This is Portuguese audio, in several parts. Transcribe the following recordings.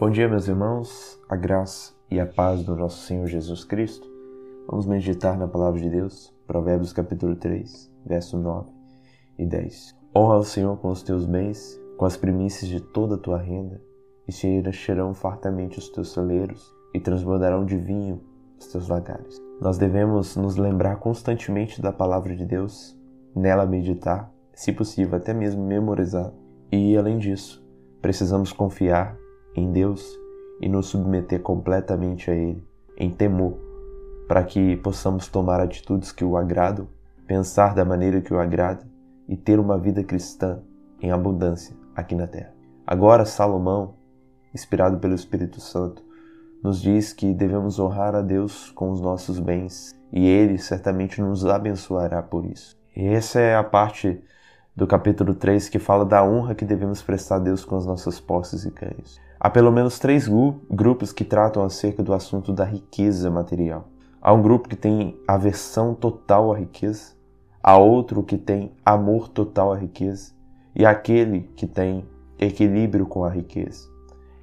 Bom dia, meus irmãos, a graça e a paz do nosso Senhor Jesus Cristo. Vamos meditar na palavra de Deus, Provérbios capítulo 3, verso 9 e 10. Honra ao Senhor com os teus bens, com as primícias de toda a tua renda, e se encherão fartamente os teus celeiros, e transbordarão de vinho os teus lagares. Nós devemos nos lembrar constantemente da palavra de Deus, nela meditar, se possível até mesmo memorizar. E além disso, precisamos confiar em Deus e nos submeter completamente a Ele, em temor, para que possamos tomar atitudes que o agradam, pensar da maneira que o agrada e ter uma vida cristã em abundância aqui na terra. Agora, Salomão, inspirado pelo Espírito Santo, nos diz que devemos honrar a Deus com os nossos bens e Ele certamente nos abençoará por isso. E essa é a parte do capítulo 3 que fala da honra que devemos prestar a Deus com as nossas posses e ganhos. Há pelo menos três grupos que tratam acerca do assunto da riqueza material. Há um grupo que tem aversão total à riqueza, há outro que tem amor total à riqueza e aquele que tem equilíbrio com a riqueza.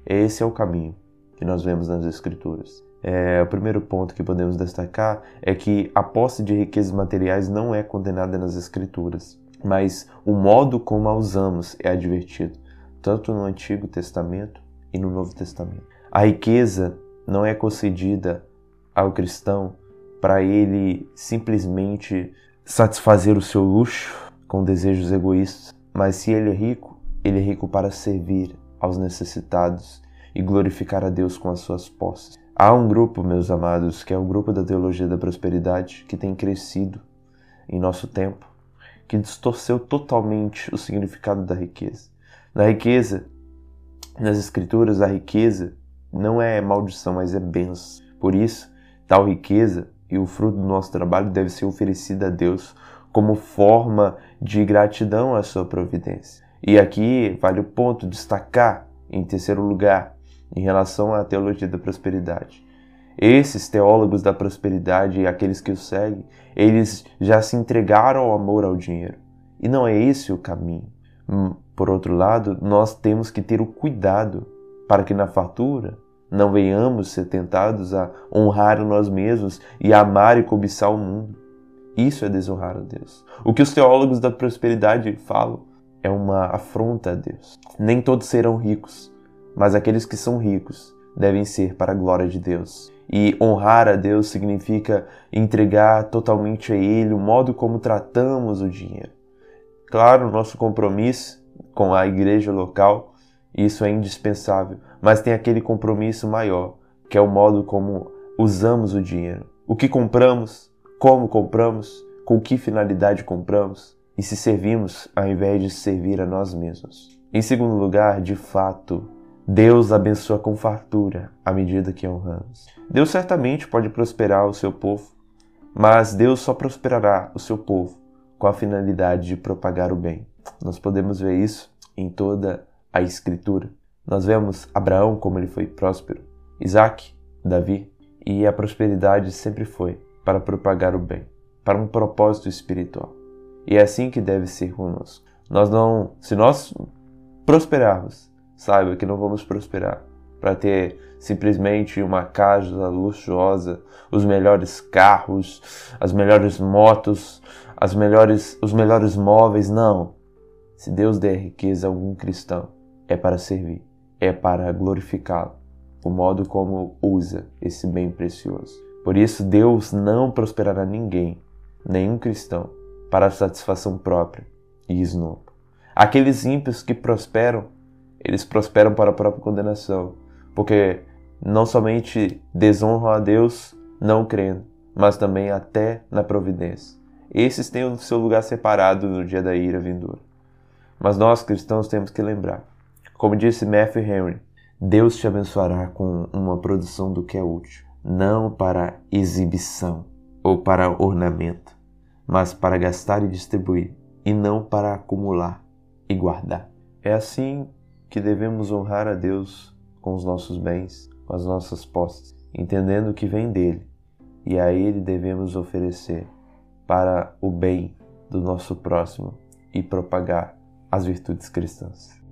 Esse é o caminho que nós vemos nas Escrituras. É, o primeiro ponto que podemos destacar é que a posse de riquezas materiais não é condenada nas Escrituras mas o modo como a usamos é advertido, tanto no Antigo Testamento e no Novo Testamento. A riqueza não é concedida ao cristão para ele simplesmente satisfazer o seu luxo com desejos egoístas, mas se ele é rico, ele é rico para servir aos necessitados e glorificar a Deus com as suas posses. Há um grupo, meus amados, que é o grupo da teologia da prosperidade, que tem crescido em nosso tempo que distorceu totalmente o significado da riqueza. Na riqueza, nas escrituras, a riqueza não é maldição, mas é benção. Por isso, tal riqueza e o fruto do nosso trabalho deve ser oferecida a Deus como forma de gratidão à sua providência. E aqui vale o ponto destacar, em terceiro lugar, em relação à teologia da prosperidade. Esses teólogos da prosperidade e aqueles que o seguem, eles já se entregaram ao amor ao dinheiro. E não é esse o caminho. Hum, por outro lado, nós temos que ter o cuidado para que na fartura não venhamos ser tentados a honrar nós mesmos e amar e cobiçar o mundo. Isso é desonrar a Deus. O que os teólogos da prosperidade falam é uma afronta a Deus. Nem todos serão ricos, mas aqueles que são ricos devem ser para a glória de Deus. E honrar a Deus significa entregar totalmente a Ele o modo como tratamos o dinheiro. Claro, nosso compromisso com a igreja local, isso é indispensável, mas tem aquele compromisso maior, que é o modo como usamos o dinheiro. O que compramos, como compramos, com que finalidade compramos e se servimos ao invés de servir a nós mesmos. Em segundo lugar, de fato, Deus abençoa com fartura à medida que honramos. Deus certamente pode prosperar o seu povo, mas Deus só prosperará o seu povo com a finalidade de propagar o bem. Nós podemos ver isso em toda a Escritura. Nós vemos Abraão como ele foi próspero, Isaac, Davi, e a prosperidade sempre foi para propagar o bem, para um propósito espiritual. E é assim que deve ser conosco. Nós não, se nós prosperarmos, saiba que não vamos prosperar para ter simplesmente uma casa luxuosa, os melhores carros, as melhores motos, as melhores, os melhores móveis, não. Se Deus der riqueza a algum cristão, é para servir, é para glorificá-lo, o modo como usa esse bem precioso. Por isso, Deus não prosperará ninguém, nenhum cristão, para satisfação própria e esnobo. Aqueles ímpios que prosperam eles prosperam para a própria condenação, porque não somente desonram a Deus não crendo, mas também até na providência. Esses têm o seu lugar separado no dia da ira vindoura. Mas nós cristãos temos que lembrar, como disse Matthew Henry, Deus te abençoará com uma produção do que é útil, não para exibição ou para ornamento, mas para gastar e distribuir, e não para acumular e guardar. É assim que devemos honrar a Deus com os nossos bens, com as nossas posses, entendendo que vem dele, e a ele devemos oferecer para o bem do nosso próximo e propagar as virtudes cristãs.